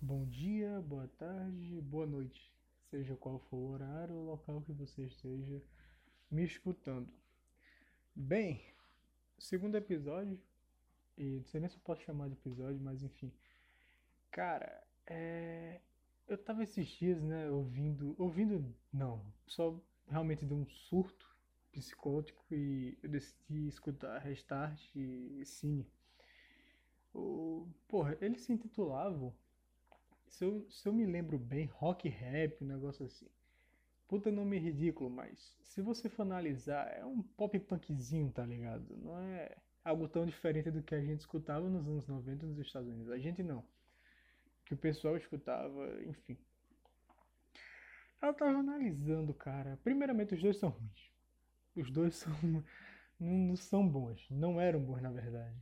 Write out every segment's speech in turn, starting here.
Bom dia, boa tarde, boa noite, seja qual for o horário ou local que você esteja me escutando. Bem, segundo episódio, e não sei nem se eu posso chamar de episódio, mas enfim. Cara, é... eu tava esses dias, né, ouvindo. Ouvindo, não, só realmente de um surto psicótico e eu decidi escutar Restart e Cine. O... Porra, eles se intitulavam se eu, se eu me lembro bem, rock rap, um negócio assim. Puta nome ridículo, mas se você for analisar, é um pop punkzinho, tá ligado? Não é algo tão diferente do que a gente escutava nos anos 90 nos Estados Unidos. A gente não. Que o pessoal escutava, enfim. Eu tava analisando, cara. Primeiramente, os dois são ruins. Os dois são. não são bons. Não eram bons, na verdade.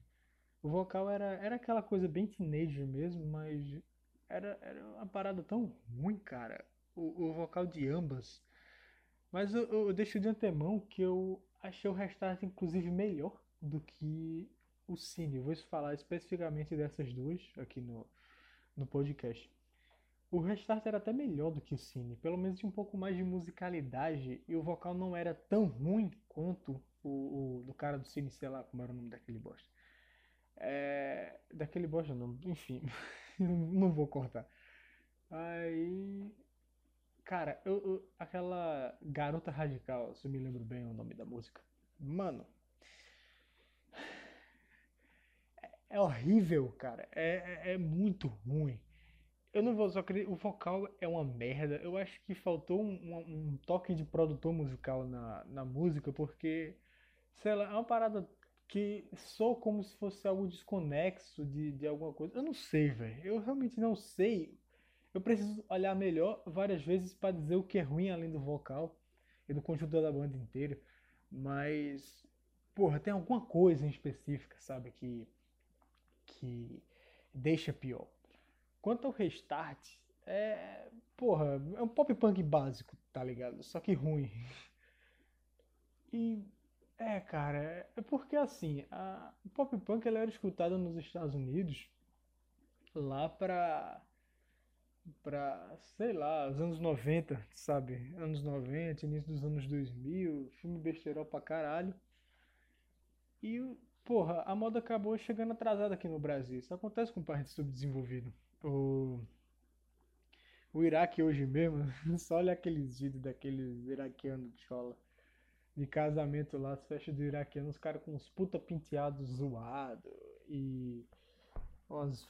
O vocal era, era aquela coisa bem teenager mesmo, mas era, era uma parada tão ruim, cara. O, o vocal de ambas. Mas eu, eu deixo de antemão que eu achei o Restart, inclusive, melhor do que o Cine. Vou falar especificamente dessas duas aqui no, no podcast. O Restart era até melhor do que o Cine, pelo menos tinha um pouco mais de musicalidade e o vocal não era tão ruim quanto o, o do cara do Cine, sei lá como era o nome daquele bosta. É, daquele bosta não, enfim. não vou cortar. Aí. Cara, eu, eu, aquela Garota Radical, se eu me lembro bem o nome da música. Mano. É, horrível, cara. É, é, é, muito ruim. Eu não vou só acreditar. O vocal é uma merda. Eu acho que faltou um, um, um toque de produtor musical na, na música, porque. Sei lá, é uma parada que sou como se fosse algo desconexo de, de alguma coisa. Eu não sei, velho. Eu realmente não sei. Eu preciso olhar melhor várias vezes para dizer o que é ruim além do vocal e do conjunto da banda inteira. Mas, porra, tem alguma coisa em específica, sabe, que que deixa pior. Quanto ao restart, é, porra, é um pop punk básico, tá ligado? Só que ruim. E é, cara, é, porque assim, a pop punk ela era escutada nos Estados Unidos lá pra, pra, sei lá, os anos 90, sabe? Anos 90, início dos anos 2000, filme besteirol pra caralho. E, porra, a moda acabou chegando atrasada aqui no Brasil. Isso acontece com o país subdesenvolvido. O, o Iraque hoje mesmo, só olha aqueles vídeos daqueles iraquianos de escola de casamento lá, as festas do iraquiano, os caras com uns puta penteados zoado e umas,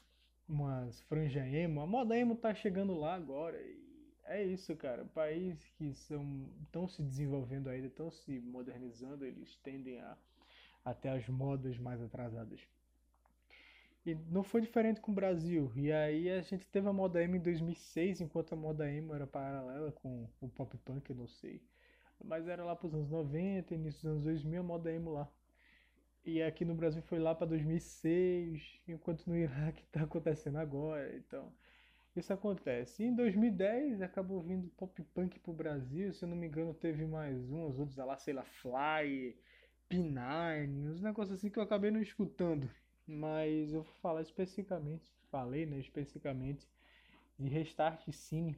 umas franja emo. A moda emo tá chegando lá agora. E é isso, cara. Países que são estão se desenvolvendo ainda, estão se modernizando, eles tendem a até as modas mais atrasadas. E não foi diferente com o Brasil. E aí a gente teve a moda emo em 2006, enquanto a moda emo era paralela com o pop punk, eu não sei. Mas era lá para os anos 90, início dos anos 2000, a moda emo lá. E aqui no Brasil foi lá para 2006, enquanto no Iraque está acontecendo agora. Então, isso acontece. Em 2010 acabou vindo pop punk pro Brasil, se eu não me engano, teve mais um, os outros lá, sei lá, Fly, P9, uns negócios assim que eu acabei não escutando. Mas eu vou falar especificamente, falei, né, especificamente de Restart Cine,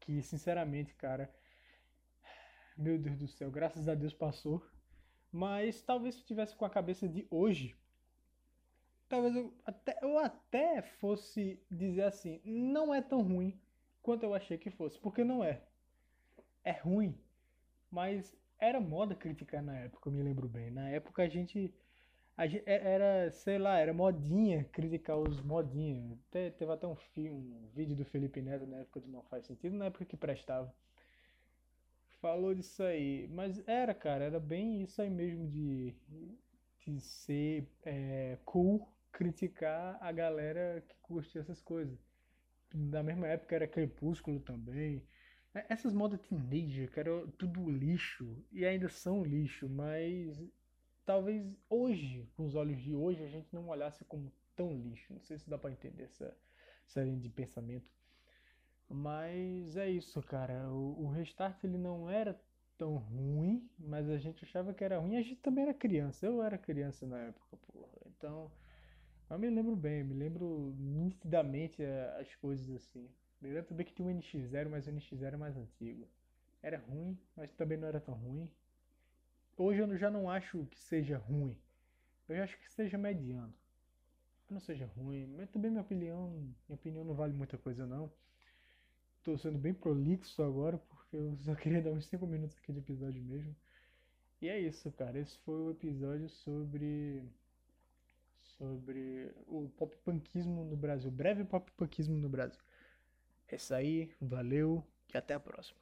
que sinceramente, cara, meu Deus do céu, graças a Deus passou. Mas talvez se eu tivesse com a cabeça de hoje, talvez eu até, eu até fosse dizer assim, não é tão ruim quanto eu achei que fosse, porque não é. É ruim, mas era moda criticar na época, eu me lembro bem. Na época a gente, a gente é, era, sei lá, era modinha criticar os modinhos. Teve até um filme, um vídeo do Felipe Neto na época do Não Faz Sentido, na época que prestava falou disso aí. Mas era, cara, era bem isso aí mesmo de, de ser é, cool criticar a galera que curte essas coisas. Na mesma época era Crepúsculo também. É, essas modas teenager, que era tudo lixo, e ainda são lixo, mas talvez hoje, com os olhos de hoje, a gente não olhasse como tão lixo. Não sei se dá pra entender essa, essa linha de pensamento. Mas é isso, cara. O, o Restart ele não era tão ruim, mas a gente achava que era ruim. A gente também era criança. Eu era criança na época, porra. Então, Mas me lembro bem, me lembro nitidamente eh, as coisas assim. Me lembro também que tinha um NX0, mas o NX0 é mais antigo. Era ruim, mas também não era tão ruim. Hoje eu já não acho que seja ruim. Eu acho que seja mediano. Não seja ruim, mas também minha opinião, minha opinião não vale muita coisa não. Tô sendo bem prolixo agora, porque eu só queria dar uns 5 minutos aqui de episódio mesmo. E é isso, cara. Esse foi o episódio sobre sobre o pop punkismo no Brasil, breve pop punkismo no Brasil. É isso aí, valeu e até a próxima.